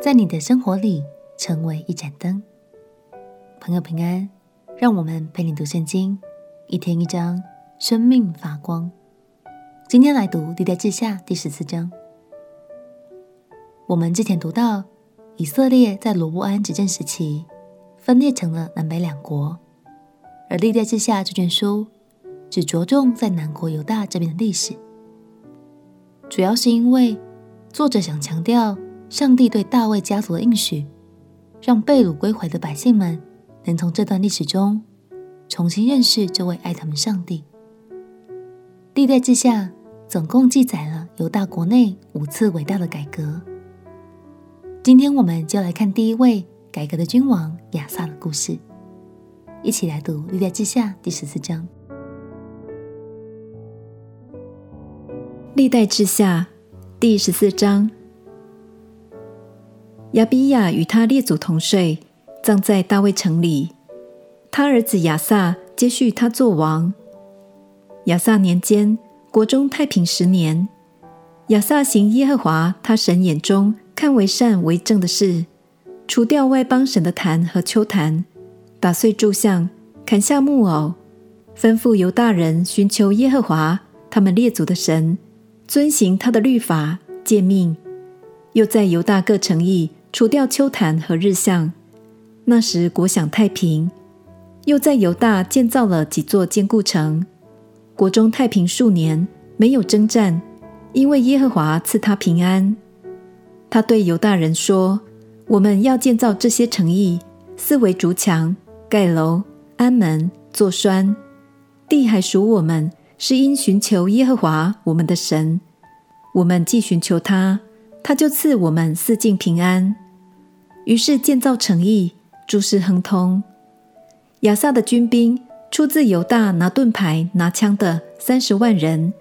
在你的生活里成为一盏灯。朋友平安，让我们陪你读圣经，一天一章，生命发光。今天来读历代志下第十四章。我们之前读到，以色列在罗波安执政时期，分裂成了南北两国，而历代志下这卷书只着重在南国犹大这边的历史，主要是因为作者想强调上帝对大卫家族的应许，让被掳归回的百姓们能从这段历史中重新认识这位爱他们上帝。历代志下总共记载了犹大国内五次伟大的改革。今天我们就来看第一位改革的君王亚萨的故事，一起来读《历代志下》第十四章。《历代志下》第十四章：亚比亚与他列祖同睡，葬在大卫城里。他儿子亚萨接续他做王。亚萨年间，国中太平十年。亚萨行耶和华他神眼中看为善为正的事，除掉外邦神的坛和丘坛，打碎柱像，砍下木偶，吩咐犹大人寻求耶和华他们列祖的神，遵行他的律法诫命，又在犹大各城邑除掉丘坛和日像。那时国享太平，又在犹大建造了几座坚固城，国中太平数年，没有征战，因为耶和华赐他平安。他对犹大人说：“我们要建造这些城邑，四围筑墙、盖楼、安门、做栓。地还属我们，是因寻求耶和华我们的神。我们既寻求他，他就赐我们四境平安。于是建造城邑，诸事亨通。亚萨的军兵出自犹大拿盾牌、拿枪的三十万人，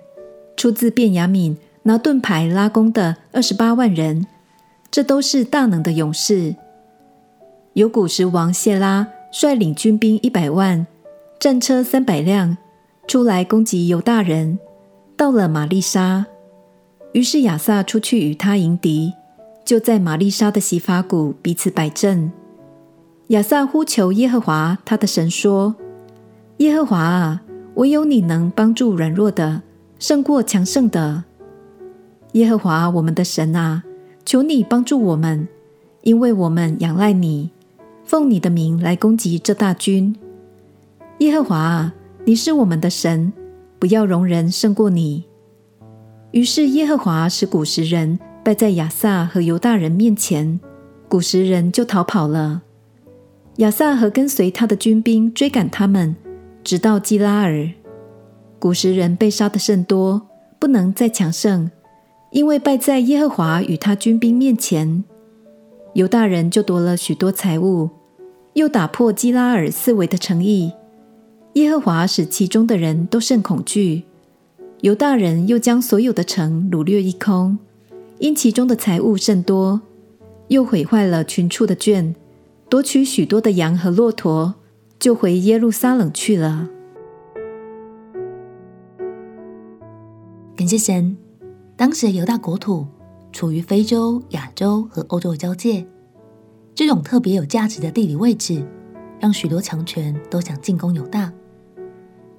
出自便雅悯拿盾牌、拉弓的二十八万人。”这都是大能的勇士。有古实王谢拉率领军兵一百万，战车三百辆，出来攻击犹大人，到了玛利沙。于是亚萨出去与他迎敌，就在玛利沙的洗法谷彼此摆阵。亚萨呼求耶和华他的神说：“耶和华啊，唯有你能帮助软弱的，胜过强盛的。耶和华我们的神啊！”求你帮助我们，因为我们仰赖你，奉你的名来攻击这大军。耶和华啊，你是我们的神，不要容人胜过你。于是耶和华使古实人败在亚萨和犹大人面前，古实人就逃跑了。亚萨和跟随他的军兵追赶他们，直到基拉尔。古实人被杀得甚多，不能再强盛。因为败在耶和华与他军兵面前，犹大人就夺了许多财物，又打破基拉尔四围的城邑。耶和华使其中的人都甚恐惧。犹大人又将所有的城掳掠一空，因其中的财物甚多，又毁坏了群畜的圈，夺取许多的羊和骆驼，就回耶路撒冷去了。感谢神。当时的犹大国土处于非洲、亚洲和欧洲的交界，这种特别有价值的地理位置，让许多强权都想进攻犹大。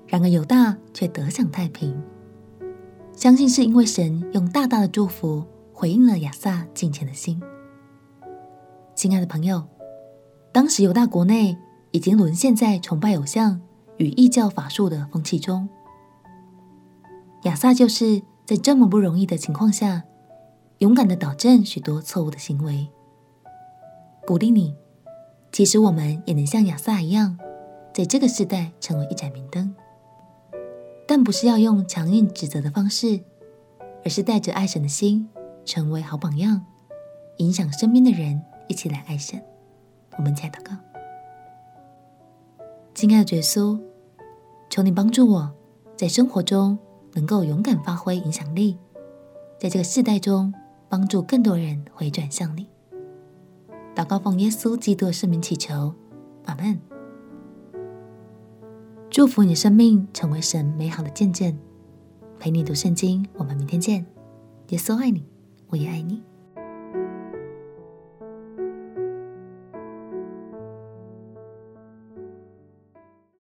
然而犹大却得享太平，相信是因为神用大大的祝福回应了亚萨敬虔的心。亲爱的朋友，当时犹大国内已经沦陷在崇拜偶像与异教法术的风气中，亚萨就是。在这么不容易的情况下，勇敢的导正许多错误的行为，鼓励你。其实我们也能像亚萨一样，在这个时代成为一盏明灯，但不是要用强硬指责的方式，而是带着爱神的心，成为好榜样，影响身边的人一起来爱神。我们一起来祷告，亲爱的耶稣，求你帮助我在生活中。能够勇敢发挥影响力，在这个世代中帮助更多人回转向你。祷告奉耶稣基督的圣名祈求，阿门。祝福你生命成为神美好的见证，陪你读圣经。我们明天见。耶稣爱你，我也爱你。